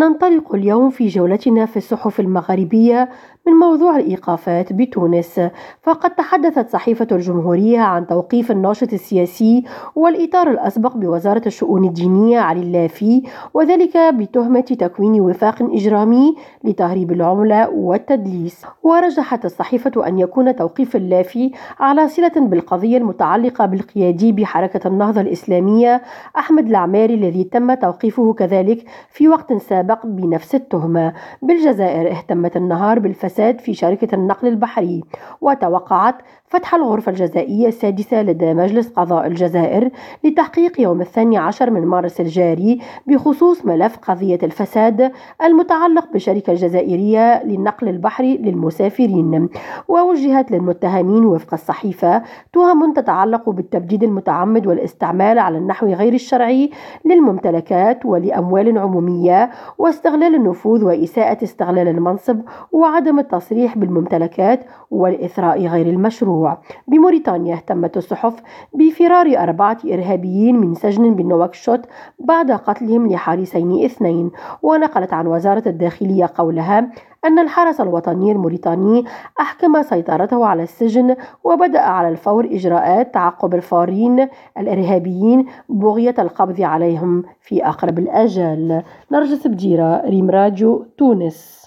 ننطلق اليوم في جولتنا في الصحف المغربية من موضوع الإيقافات بتونس. فقد تحدثت صحيفة الجمهورية عن توقيف الناشط السياسي والإطار الأسبق بوزارة الشؤون الدينية علي اللافي وذلك بتهمة تكوين وفاق إجرامي لتهريب العملة والتدليس. ورجحت الصحيفة أن يكون توقيف اللافي على صلة بالقضية المتعلقة بالقيادي بحركة النهضة الإسلامية أحمد العماري الذي تم توقيفه كذلك في وقت سابق بنفس التهمة. بالجزائر اهتمت النهار بالفساد في شركة النقل البحري وتوقعت فتح الغرفة الجزائية السادسة لدى مجلس قضاء الجزائر لتحقيق يوم الثاني عشر من مارس الجاري بخصوص ملف قضية الفساد المتعلق بالشركة الجزائرية للنقل البحري للمسافرين. ووجهت للمتهمين وفق الصحيفة تهم تتعلق بالتبديد المتعمد والاستعمال على النحو غير الشرعي للممتلكات ولأموال عمومية واستغلال النفوذ وإساءة استغلال المنصب وعدم التصريح بالممتلكات والإثراء غير المشروع. بموريتانيا اهتمت الصحف بفرار أربعة إرهابيين من سجن بالنواكشوط بعد قتلهم لحارسين اثنين ونقلت عن وزارة الداخلية قولها أن الحرس الوطني الموريتاني أحكم سيطرته على السجن وبدأ على الفور إجراءات تعقب الفارين الإرهابيين بغية القبض عليهم في أقرب الأجال نرجس بجيرة ريم راديو تونس.